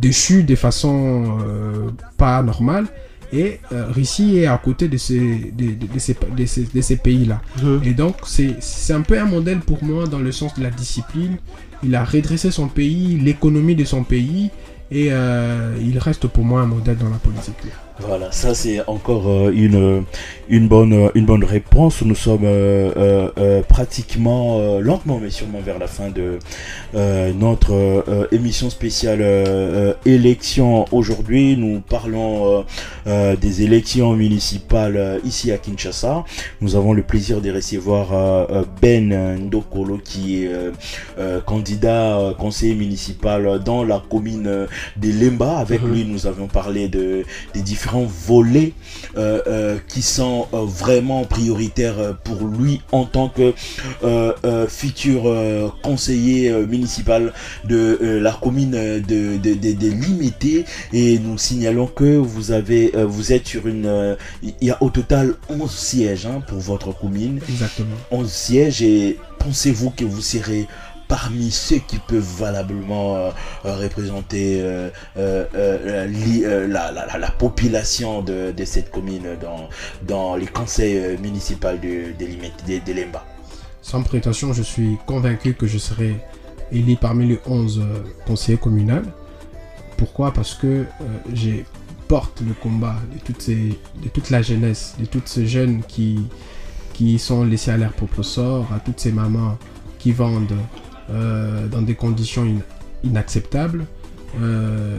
déchus de façon euh, pas normale. Et euh, Russie est à côté de ces, de, ces, de ces- de ces pays-là. Et donc, c'est c'est un peu un modèle pour moi dans le sens de la discipline. Il a redressé son pays, l'économie de son pays, et euh, il reste pour moi un modèle dans la politique. Voilà, ça c'est encore euh, une, une, bonne, euh, une bonne réponse. Nous sommes euh, euh, euh, pratiquement, euh, lentement mais sûrement vers la fin de euh, notre euh, émission spéciale euh, euh, élection. Aujourd'hui, nous parlons euh, euh, des élections municipales euh, ici à Kinshasa. Nous avons le plaisir de recevoir euh, euh, Ben Ndokolo qui est euh, euh, candidat euh, conseiller municipal dans la commune euh, de Lemba. Avec Mhm. lui, nous avions parlé de, des différents volets euh, euh, qui sont euh, vraiment prioritaires euh, pour lui en tant que euh, euh, futur conseiller municipal de la commune de, de, de, de Limité et nous signalons que vous avez euh, vous êtes sur une euh, il y a au total 11 sièges hein, pour votre commune Exactement. 11 sièges et pensez-vous que vous serez parmi ceux qui peuvent valablement représenter la, la, la- la population de, cette commune dans, les conseils euh, municipaux de, Lemba Sans prétention, je suis convaincu que je serai élu parmi les 11 euh, conseillers communaux. Pourquoi? Parce que euh, j'ai porte le combat de, toutes toute la jeunesse, de tous ces jeunes qui, qui sont laissés à leur propre sort, à toutes ces mamans qui vendent euh, dans des conditions in- inacceptables. Euh,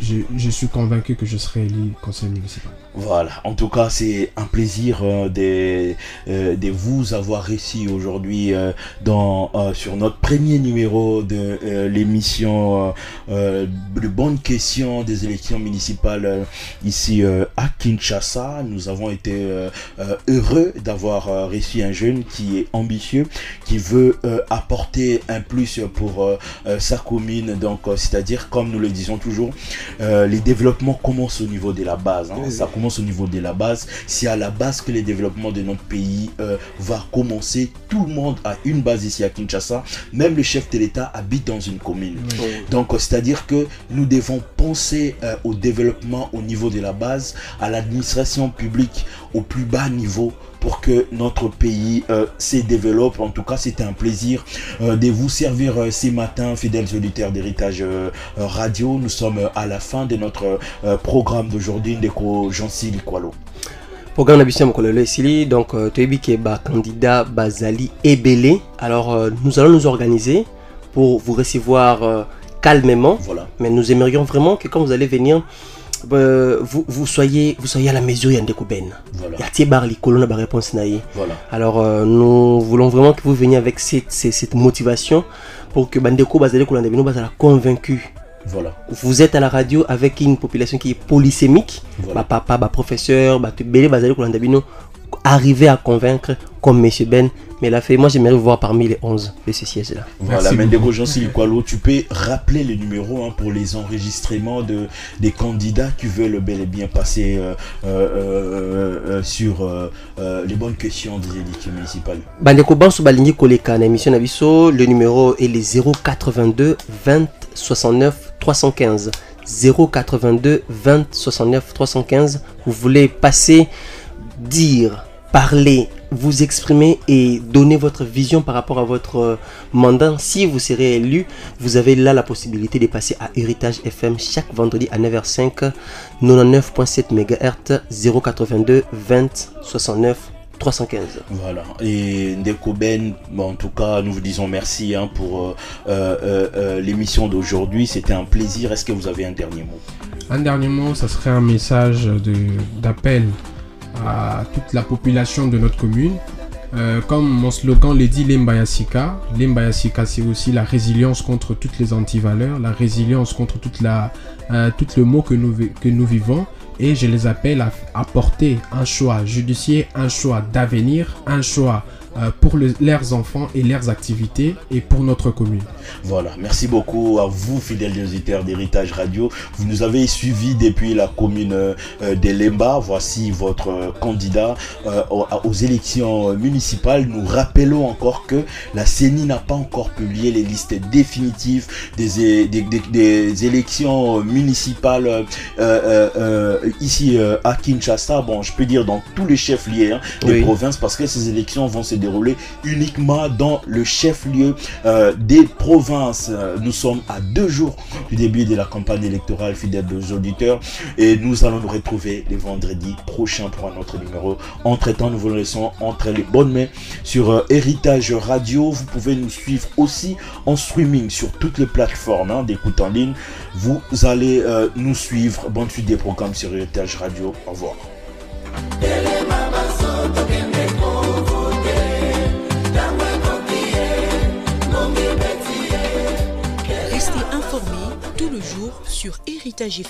je, je suis convaincu que je serai élu conseiller municipal. Voilà, en tout cas, c'est un plaisir euh, de, euh, de vous avoir réussi aujourd'hui euh, dans euh, sur notre premier numéro de euh, l'émission euh, euh, de bonnes questions des élections municipales euh, ici euh, à Kinshasa. Nous avons été euh, euh, heureux d'avoir reçu un jeune qui est ambitieux, qui veut euh, apporter un plus pour sa commune. Donc, euh, c'est-à-dire, comme nous le disons toujours, euh, les développements commencent au niveau de la base. hein. Ça commence au niveau de la base. C'est à la base que les développements de notre pays euh, va commencer. Tout le monde a une base ici à Kinshasa. Même le chef de l'État habite dans une commune. Donc, euh, c'est-à-dire que nous devons penser euh, au développement au niveau de la base, à l'administration publique au plus bas niveau pour que notre pays euh, se développe. En tout cas, c'était un plaisir euh, de vous servir euh, ces matins, fidèles auditeurs d'Héritage Radio. Nous sommes euh, à la fin de notre euh, programme d'aujourd'hui, Ndeko Jansi Likwalo. programme na biso ya mokolo lelo esili donc euh, toyebi ke bacandidat bazali ebele alors euh, nous allons nous organiser pour vous recevoir euh, calmement Voilà. mais nous aimerions vraiment que quand vous allez venir euh, vous, vous, soyez, vous soyez à la mesure ya ndeko ben Voilà. ya tie bar likolo na baréponse na ye Voilà. alors euh, nous voulons vraiment que vous veniez avec cette, cette, cette motivation pour que bandeko bazali kolanda bino bazala convaincu Voilà. vous êtes à la radio avec une population qui est polysémique Voilà. bapapa baprofesseur bato ebele bazali kolanda bino arriver à convaincre comme monsieur ben mais la fait moi j'aimerais vous voir parmi les 11 de ce siège là Voilà, Mendego beaucoup. Jansi Likwalo, tu peux rappeler le numéro hein, pour les enregistrements de, des candidats qui veulent bel et bien passer euh, euh, euh, euh, sur euh, euh, les bonnes questions des élections municipales. bandeko banso balingi koleka émission na biso le numéro est le 082 20 69 315 082 20 69 315 vous voulez passer dire parler vous exprimer et donner votre vision par rapport à votre euh, mandat. Si vous serez élu vous avez là la possibilité de passer à Héritage FM chaque vendredi à 9h05 99.7 MHz 082 20 69 315 Voilà. Et Ndeko Ben, en tout cas, nous vous disons merci hein, pour euh, euh, euh, l'émission d'aujourd'hui. C'était un plaisir. Est-ce que vous avez un dernier mot? Un dernier mot, ça serait un message de- d'appel à toute la population de notre commune. Euh, comme mon slogan le dit, Lembayasika. Lembayasika, c'est aussi la résilience contre toutes les antivaleurs, la résilience contre toute la, euh, tout le mot que nous, vi- que nous vivons. Et je les appelle à, à porter un choix judiciaire, un choix d'avenir, un choix pour le- leurs enfants et leurs activités et pour notre commune. Voilà, merci beaucoup à vous, fidèles auditeurs d'Héritage Radio. Vous nous avez suivis depuis la commune euh, de Lemba. Voici votre euh, candidat euh, aux, aux élections euh, municipales. Nous rappelons encore que la CENI n'a pas encore publié les listes définitives des, é- des, des- des élections euh, municipales euh, euh, euh, ici euh, à Kinshasa. Bon, je peux dire dans tous les chefs-lieux hein, des Oui. provinces parce que ces élections vont se dérouler uniquement dans le chef-lieu euh, des provinces. Euh, Nous sommes à deux jours du début de la campagne électorale fidèle aux auditeurs et nous allons nous retrouver les vendredis prochains pour un autre numéro. Entre-temps, nous vous laissons entre les bonnes mains sur euh, Héritage Radio. Vous pouvez nous suivre aussi en streaming sur toutes les plateformes hein, d'écoute en ligne. Vous allez nous suivre. Bonne suite des programmes sur Héritage Radio. Au revoir. Sur Héritage